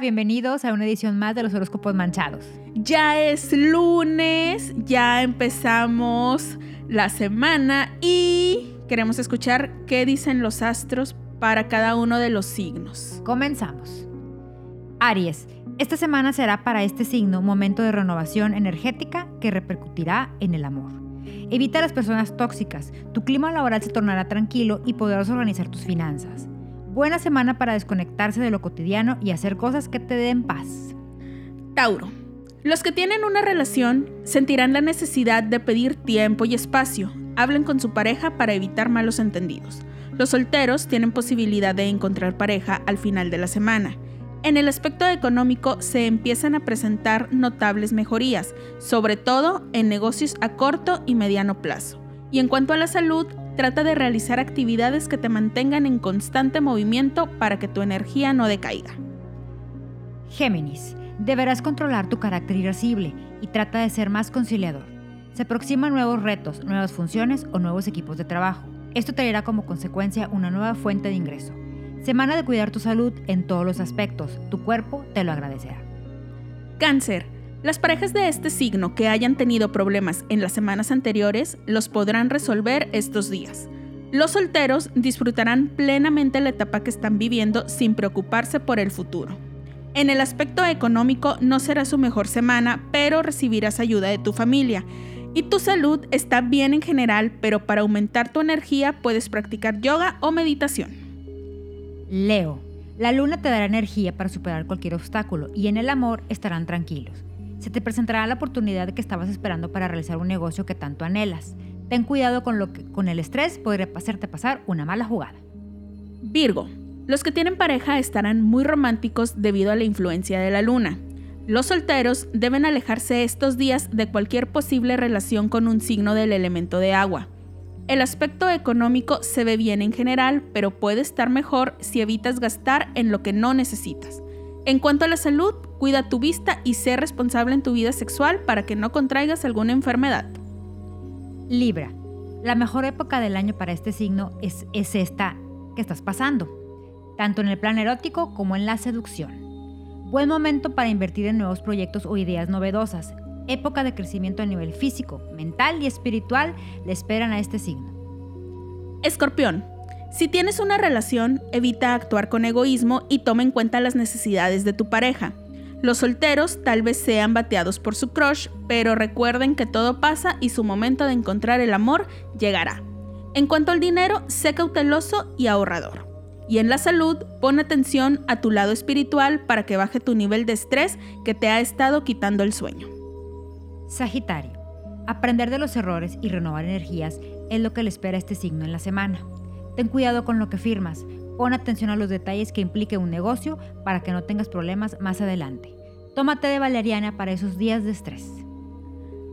bienvenidos a una edición más de los horóscopos manchados. Ya es lunes, ya empezamos la semana y queremos escuchar qué dicen los astros para cada uno de los signos. Comenzamos. Aries, esta semana será para este signo un momento de renovación energética que repercutirá en el amor. Evita las personas tóxicas, tu clima laboral se tornará tranquilo y podrás organizar tus finanzas. Buena semana para desconectarse de lo cotidiano y hacer cosas que te den paz. Tauro. Los que tienen una relación sentirán la necesidad de pedir tiempo y espacio. Hablen con su pareja para evitar malos entendidos. Los solteros tienen posibilidad de encontrar pareja al final de la semana. En el aspecto económico se empiezan a presentar notables mejorías, sobre todo en negocios a corto y mediano plazo. Y en cuanto a la salud, Trata de realizar actividades que te mantengan en constante movimiento para que tu energía no decaiga. Géminis, deberás controlar tu carácter irascible y trata de ser más conciliador. Se aproximan nuevos retos, nuevas funciones o nuevos equipos de trabajo. Esto traerá como consecuencia una nueva fuente de ingreso. Semana de cuidar tu salud en todos los aspectos. Tu cuerpo te lo agradecerá. Cáncer. Las parejas de este signo que hayan tenido problemas en las semanas anteriores los podrán resolver estos días. Los solteros disfrutarán plenamente la etapa que están viviendo sin preocuparse por el futuro. En el aspecto económico no será su mejor semana, pero recibirás ayuda de tu familia. Y tu salud está bien en general, pero para aumentar tu energía puedes practicar yoga o meditación. Leo, la luna te dará energía para superar cualquier obstáculo y en el amor estarán tranquilos se te presentará la oportunidad que estabas esperando para realizar un negocio que tanto anhelas. Ten cuidado con, lo que, con el estrés, podría hacerte pasar una mala jugada. Virgo. Los que tienen pareja estarán muy románticos debido a la influencia de la luna. Los solteros deben alejarse estos días de cualquier posible relación con un signo del elemento de agua. El aspecto económico se ve bien en general, pero puede estar mejor si evitas gastar en lo que no necesitas. En cuanto a la salud, cuida tu vista y sé responsable en tu vida sexual para que no contraigas alguna enfermedad. Libra. La mejor época del año para este signo es, es esta que estás pasando, tanto en el plan erótico como en la seducción. Buen momento para invertir en nuevos proyectos o ideas novedosas. Época de crecimiento a nivel físico, mental y espiritual le esperan a este signo. Escorpión. Si tienes una relación, evita actuar con egoísmo y toma en cuenta las necesidades de tu pareja. Los solteros tal vez sean bateados por su crush, pero recuerden que todo pasa y su momento de encontrar el amor llegará. En cuanto al dinero, sé cauteloso y ahorrador. Y en la salud, pon atención a tu lado espiritual para que baje tu nivel de estrés que te ha estado quitando el sueño. Sagitario. Aprender de los errores y renovar energías es lo que le espera a este signo en la semana. Ten cuidado con lo que firmas. Pon atención a los detalles que implique un negocio para que no tengas problemas más adelante. Tómate de valeriana para esos días de estrés.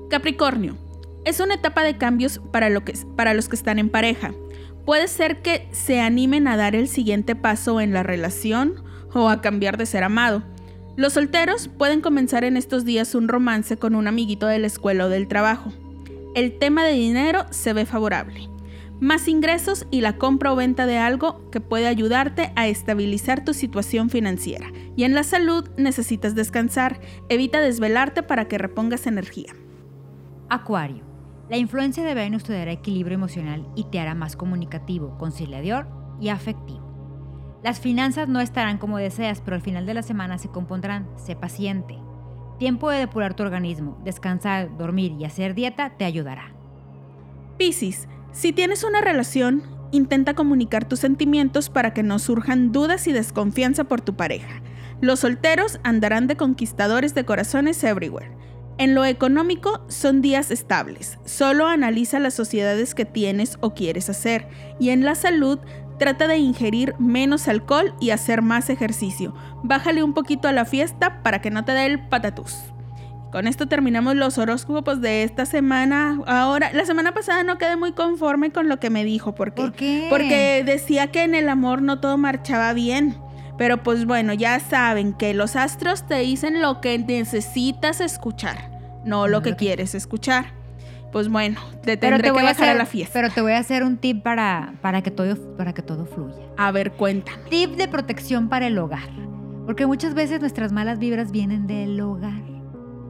Capricornio. Es una etapa de cambios para, lo que, para los que están en pareja. Puede ser que se animen a dar el siguiente paso en la relación o a cambiar de ser amado. Los solteros pueden comenzar en estos días un romance con un amiguito de la escuela o del trabajo. El tema de dinero se ve favorable más ingresos y la compra o venta de algo que puede ayudarte a estabilizar tu situación financiera. Y en la salud necesitas descansar, evita desvelarte para que repongas energía. Acuario. La influencia de Venus te dará equilibrio emocional y te hará más comunicativo, conciliador y afectivo. Las finanzas no estarán como deseas, pero al final de la semana se compondrán. Sé paciente. Tiempo de depurar tu organismo, descansar, dormir y hacer dieta te ayudará. Piscis. Si tienes una relación, intenta comunicar tus sentimientos para que no surjan dudas y desconfianza por tu pareja. Los solteros andarán de conquistadores de corazones everywhere. En lo económico son días estables. Solo analiza las sociedades que tienes o quieres hacer. Y en la salud, trata de ingerir menos alcohol y hacer más ejercicio. Bájale un poquito a la fiesta para que no te dé el patatús. Con esto terminamos los horóscopos de esta semana. Ahora, la semana pasada no quedé muy conforme con lo que me dijo. Porque, ¿Por qué? Porque decía que en el amor no todo marchaba bien. Pero pues bueno, ya saben que los astros te dicen lo que necesitas escuchar, no lo que quieres escuchar. Pues bueno, te tendré que bajar a, la fiesta. Pero te voy a hacer un tip para, para, que todo, para que todo fluya. A ver, cuéntame. Tip de protección para el hogar. Porque muchas veces nuestras malas vibras vienen del hogar.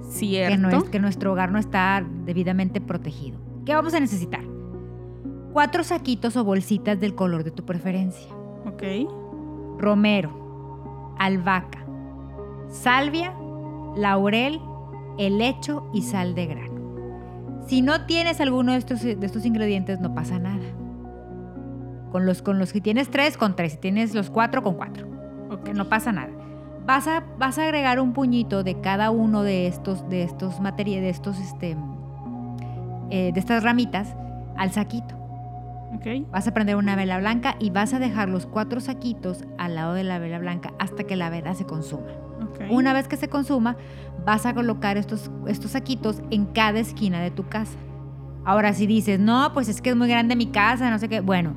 Cierto. Que, no es, que nuestro hogar no está debidamente protegido. ¿Qué vamos a necesitar? Cuatro saquitos o bolsitas del color de tu preferencia. Ok. Romero, albahaca, salvia, laurel, helecho y sal de grano. Si no tienes alguno de estos, de estos ingredientes, no pasa nada. Con los, con los que tienes tres, con tres. Si tienes los cuatro, con cuatro. Ok. No pasa nada. Vas a, vas a agregar un puñito de cada uno de estos, de estos materiales, de estos, este, eh, de estas ramitas al saquito. Ok. Vas a prender una vela blanca y vas a dejar los cuatro saquitos al lado de la vela blanca hasta que la vela se consuma. Ok. Una vez que se consuma, vas a colocar estos, estos saquitos en cada esquina de tu casa. Ahora, si dices, no, pues es que es muy grande mi casa, no sé qué, bueno,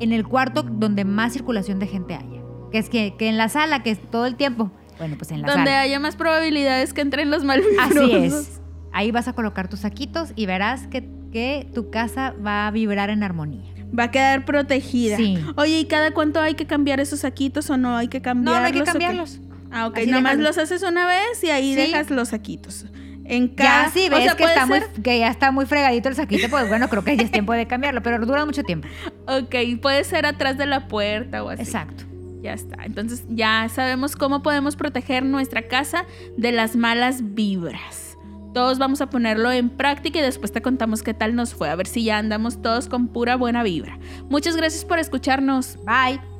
en el cuarto donde más circulación de gente haya, que es que, que en la sala, que es todo el tiempo, bueno, pues en la Donde sala. haya más probabilidades que entren los malvibrosos. Así es. Ahí vas a colocar tus saquitos y verás que, que tu casa va a vibrar en armonía. Va a quedar protegida. Sí. Oye, ¿y cada cuánto hay que cambiar esos saquitos o no hay que No, cambiarlos? no hay que cambiarlos. Ah, ok. Así Nomás dejas- los haces una vez y ahí Sí. dejas los saquitos. En cada... Ya o ves sea, que, está muy, que ya está muy fregadito el saquito, pues bueno, creo que ya es tiempo de cambiarlo, pero dura mucho tiempo. Ok, puede ser atrás de la puerta o así. Exacto. Ya está. Entonces ya sabemos cómo podemos proteger nuestra casa de las malas vibras. Todos vamos a ponerlo en práctica y después te contamos qué tal nos fue. A ver si ya andamos todos con pura buena vibra. Muchas gracias por escucharnos. Bye.